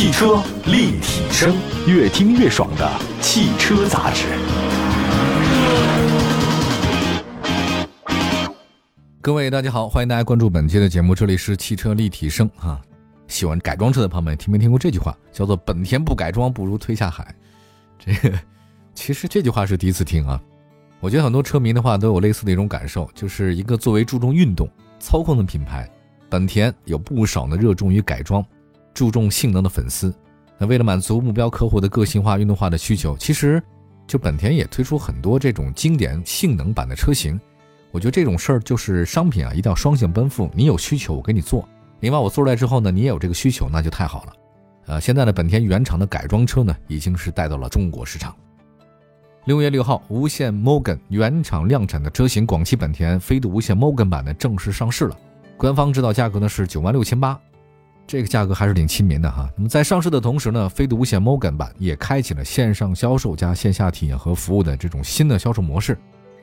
汽车立体声，越听越爽的汽车杂志。各位大家好，欢迎大家关注本期的节目，这里是汽车立体声啊。喜欢改装车的朋友们，听没听过这句话？叫做“本田不改装，不如推下海”。这个其实这句话是第一次听啊。我觉得很多车迷的话都有类似的一种感受，就是一个作为注重运动操控的品牌，本田有不少的热衷于改装、注重性能的粉丝。那为了满足目标客户的个性化、运动化的需求，其实就本田也推出很多这种经典性能版的车型。我觉得这种事儿就是商品啊，一定要双向奔赴。你有需求，我给你做；另外，我做出来之后呢，你也有这个需求，那就太好了。呃，现在的本田原厂的改装车呢，已经是带到了中国市场。六月六号，无限 Morgan 原厂量产的车型广汽本田飞度无限 Morgan 版呢正式上市了，官方指导价格呢是九万六千八，这个价格还是挺亲民的哈。那么在上市的同时呢，飞度无线 Morgan 版也开启了线上销售加线下体验和服务的这种新的销售模式。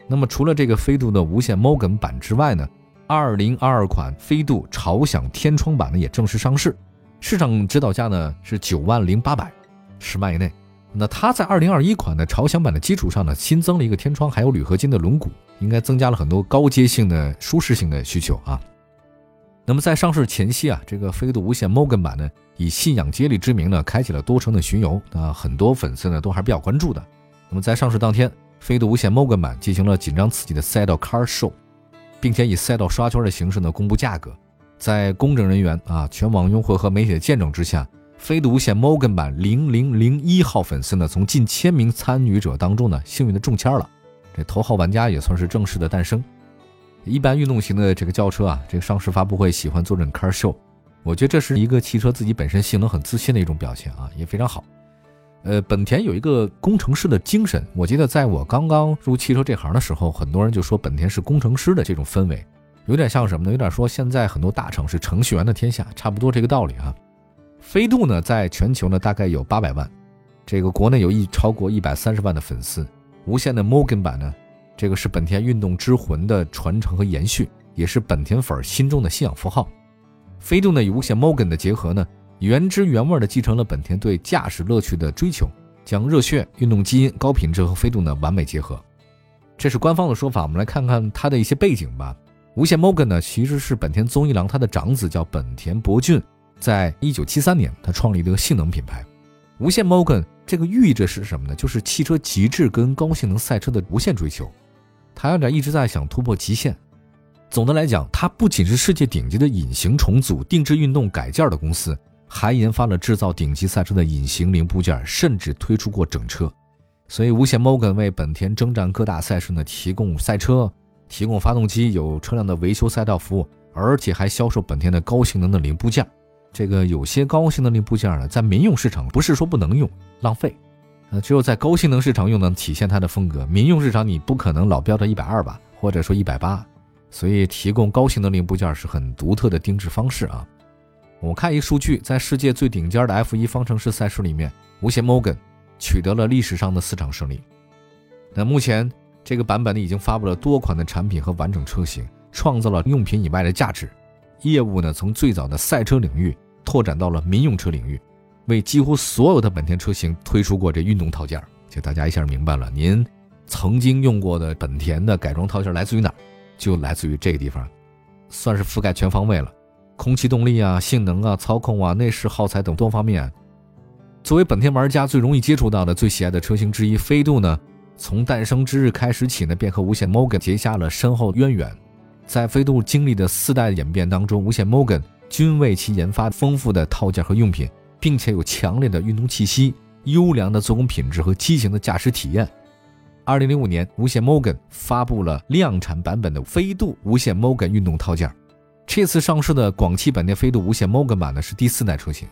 那么除了这个飞度的无线 Morgan 版之外呢，二零二二款飞度潮享天窗版呢也正式上市，市场指导价呢是九万零八百，十万以内。那它在二零二一款的潮享版的基础上呢，新增了一个天窗，还有铝合金的轮毂，应该增加了很多高阶性的舒适性的需求啊。那么在上市前夕啊，这个飞度无限 Morgan 版呢，以信仰接力之名呢，开启了多城的巡游啊，很多粉丝呢都还是比较关注的。那么在上市当天，飞度无限 Morgan 版进行了紧张刺激的赛道 Car Show，并且以赛道刷圈的形式呢公布价格，在公证人员啊、全网用户和媒体的见证之下。飞度无限 Morgan 版零零零一号粉丝呢，从近千名参与者当中呢，幸运的中签了，这头号玩家也算是正式的诞生。一般运动型的这个轿车啊，这个上市发布会喜欢做这种 car show，我觉得这是一个汽车自己本身性能很自信的一种表现啊，也非常好。呃，本田有一个工程师的精神，我记得在我刚刚入汽车这行的时候，很多人就说本田是工程师的这种氛围，有点像什么呢？有点说现在很多大城市程序员的天下，差不多这个道理啊。飞度呢，在全球呢大概有八百万，这个国内有一超过一百三十万的粉丝。无限的 Morgan 版呢，这个是本田运动之魂的传承和延续，也是本田粉心中的信仰符号。飞度呢与无限 Morgan 的结合呢，原汁原味的继承了本田对驾驶乐趣的追求，将热血、运动基因、高品质和飞度呢完美结合。这是官方的说法，我们来看看它的一些背景吧。无限 Morgan 呢，其实是本田宗一郎他的长子叫本田博俊。在一九七三年，他创立一个性能品牌，无限 Morgan。这个寓意着是什么呢？就是汽车极致跟高性能赛车的无限追求。他有点一直在想突破极限。总的来讲，它不仅是世界顶级的隐形重组、定制运动改件的公司，还研发了制造顶级赛车的隐形零部件，甚至推出过整车。所以，无限 Morgan 为本田征战各大赛事呢提供赛车、提供发动机、有车辆的维修赛道服务，而且还销售本田的高性能的零部件。这个有些高性能零部件呢，在民用市场不是说不能用，浪费，呃，只有在高性能市场用能体现它的风格。民用市场你不可能老标到一百二吧，或者说一百八，所以提供高性能零部件是很独特的定制方式啊。我看一数据，在世界最顶尖的 F1 方程式赛事里面，无限 Morgan 取得了历史上的四场胜利。那目前这个版本呢，已经发布了多款的产品和完整车型，创造了用品以外的价值。业务呢，从最早的赛车领域。拓展到了民用车领域，为几乎所有的本田车型推出过这运动套件就大家一下明白了，您曾经用过的本田的改装套件来自于哪儿？就来自于这个地方，算是覆盖全方位了。空气动力啊、性能啊、操控啊、内饰耗材等多方面。作为本田玩家最容易接触到的、最喜爱的车型之一，飞度呢，从诞生之日开始起呢，便和无限 Morgan 结下了深厚渊源。在飞度经历的四代演变当中，无限 Morgan。均为其研发丰富的套件和用品，并且有强烈的运动气息、优良的做工品质和激情的驾驶体验。二零零五年，无限 Morgan 发布了量产版本的飞度无限 Morgan 运动套件。这次上市的广汽本田飞度无限 Morgan 版呢是第四代车型。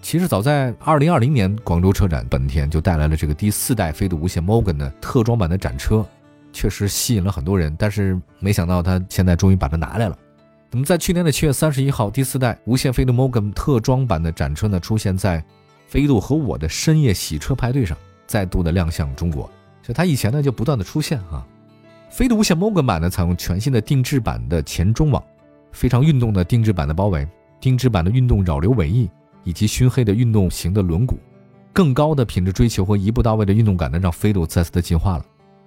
其实早在二零二零年广州车展，本田就带来了这个第四代飞度无限 Morgan 的特装版的展车，确实吸引了很多人。但是没想到他现在终于把它拿来了。那么，在去年的七月三十一号，第四代无限飞度 Morgan 特装版的展车呢，出现在飞度和我的深夜洗车派对上，再度的亮相中国。所以它以前呢就不断的出现啊。飞度无限 Morgan 版呢，采用全新的定制版的前中网，非常运动的定制版的包围，定制版的运动扰流尾翼，以及熏黑的运动型的轮毂。更高的品质追求和一步到位的运动感呢，让飞度再次的进化了。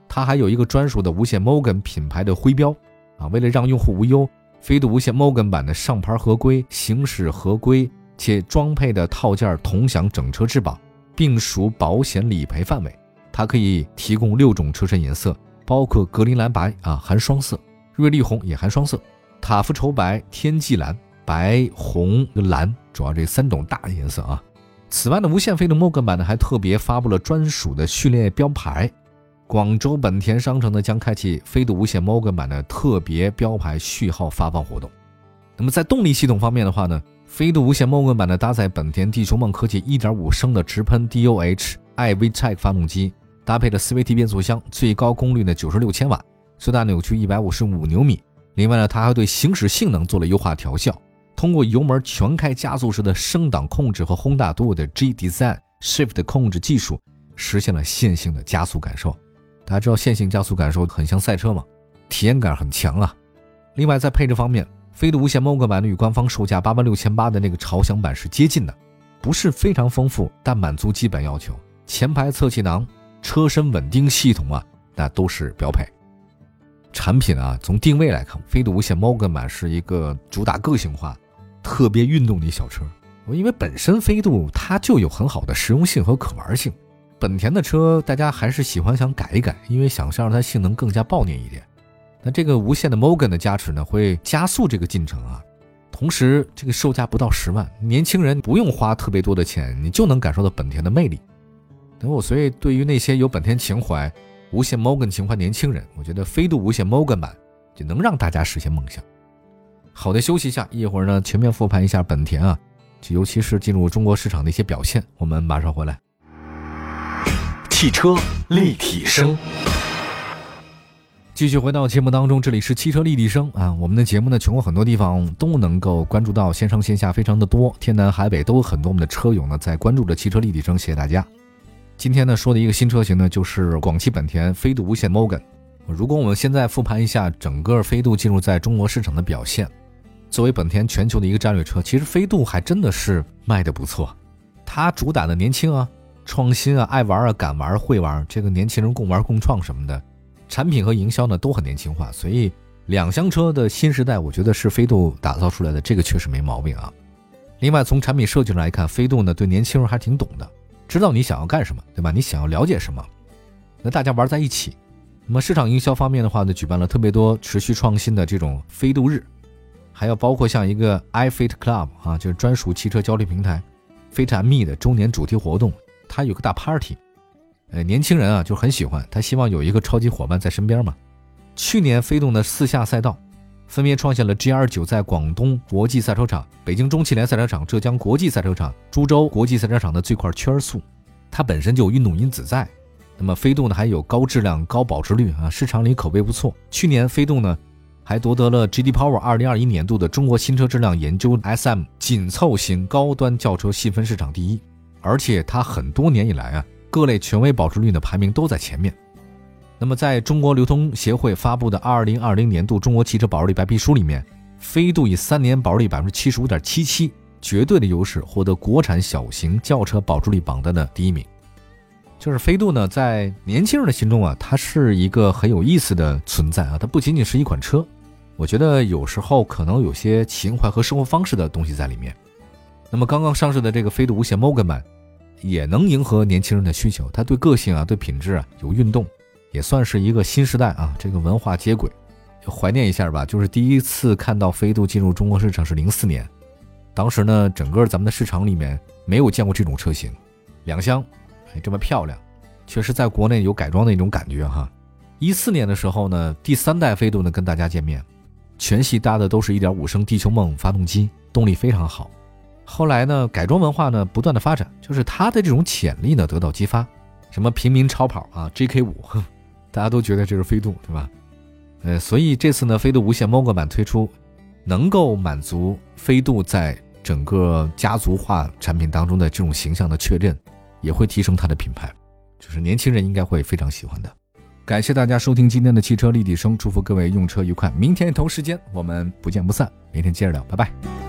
它还有一个专属的无线 Morgan 品牌的徽标啊，为了让用户无忧，飞度无线 Morgan 版的上牌合规、行驶合规且装配的套件同享整车质保，并属保险理赔范围。它可以提供六种车身颜色，包括格林蓝白啊，含双色；瑞丽红也含双色；塔夫绸白、天际蓝、白红蓝，主要这三种大颜色啊。此外呢，无限飞度 Morgan 版呢还特别发布了专属的序列标牌。广州本田商城呢将开启飞度无限 Morgan 版的特别标牌序号发放活动。那么在动力系统方面的话呢，飞度无限 Morgan 版呢搭载本田地球梦科技1.5升的直喷 DOH iVTEC 发动机，搭配了 CVT 变速箱，最高功率呢96千瓦，最大扭矩155牛米。另外呢，它还对行驶性能做了优化调校。通过油门全开加速时的升档控制和轰大度的 G Design Shift 控制技术，实现了线性的加速感受。大家知道线性加速感受很像赛车吗？体验感很强啊。另外在配置方面，飞度无线 Morgan 版的与官方售价八万六千八的那个潮享版是接近的，不是非常丰富，但满足基本要求。前排侧气囊、车身稳定系统啊，那都是标配。产品啊，从定位来看，飞度无线 Morgan 版是一个主打个性化。特别运动的小车，因为本身飞度它就有很好的实用性和可玩性，本田的车大家还是喜欢想改一改，因为想让它性能更加暴虐一点。那这个无线的 Morgan 的加持呢，会加速这个进程啊。同时，这个售价不到十万，年轻人不用花特别多的钱，你就能感受到本田的魅力。等我，所以对于那些有本田情怀、无线 Morgan 情怀年轻人，我觉得飞度无线 Morgan 版就能让大家实现梦想。好的，休息一下，一会儿呢，全面复盘一下本田啊，尤其是进入中国市场的一些表现。我们马上回来。汽车立体声，继续回到节目当中，这里是汽车立体声啊。我们的节目呢，全国很多地方都能够关注到，线上线下非常的多，天南海北都有很多我们的车友呢在关注着汽车立体声。谢谢大家。今天呢说的一个新车型呢，就是广汽本田飞度无线 Morgan。如果我们现在复盘一下整个飞度进入在中国市场的表现。作为本田全球的一个战略车，其实飞度还真的是卖的不错。它主打的年轻啊、创新啊、爱玩啊、敢玩会玩，这个年轻人共玩共创什么的，产品和营销呢都很年轻化。所以两厢车的新时代，我觉得是飞度打造出来的，这个确实没毛病啊。另外从产品设计上来看，飞度呢对年轻人还挺懂的，知道你想要干什么，对吧？你想要了解什么，那大家玩在一起。那么市场营销方面的话呢，举办了特别多持续创新的这种飞度日。还要包括像一个 iFit Club 啊，就是专属汽车交流平台，Fit Me 的周年主题活动，他有个大 party，呃，年轻人啊就很喜欢，他希望有一个超级伙伴在身边嘛。去年飞动的四下赛道，分别创下了 GR 九在广东国际赛车场、北京中汽联赛车场、浙江国际赛车场、株洲国际赛车场的最快圈速，它本身就有运动因子在。那么飞度呢还有高质量、高保值率啊，市场里口碑不错。去年飞度呢。还夺得了 GD Power 二零二一年度的中国新车质量研究 SM 紧凑型高端轿车细分市场第一，而且它很多年以来啊，各类权威保值率的排名都在前面。那么，在中国流通协会发布的二零二零年度中国汽车保值率白皮书里面，飞度以三年保值率百分之七十五点七七，绝对的优势获得国产小型轿车保值率榜单的第一名。就是飞度呢，在年轻人的心中啊，它是一个很有意思的存在啊，它不仅仅是一款车。我觉得有时候可能有些情怀和生活方式的东西在里面。那么刚刚上市的这个飞度无线 Morgan 版，也能迎合年轻人的需求。它对个性啊，对品质啊，有运动，也算是一个新时代啊，这个文化接轨。怀念一下吧，就是第一次看到飞度进入中国市场是零四年，当时呢，整个咱们的市场里面没有见过这种车型，两厢，哎，这么漂亮，确实在国内有改装的一种感觉哈。一四年的时候呢，第三代飞度呢跟大家见面。全系搭的都是一点五升地球梦发动机，动力非常好。后来呢，改装文化呢不断的发展，就是它的这种潜力呢得到激发。什么平民超跑啊，JK 五，大家都觉得这是飞度，对吧？呃，所以这次呢，飞度无线 Morgan 版推出，能够满足飞度在整个家族化产品当中的这种形象的确认，也会提升它的品牌，就是年轻人应该会非常喜欢的。感谢大家收听今天的汽车立体声，祝福各位用车愉快。明天同时间我们不见不散，明天接着聊，拜拜。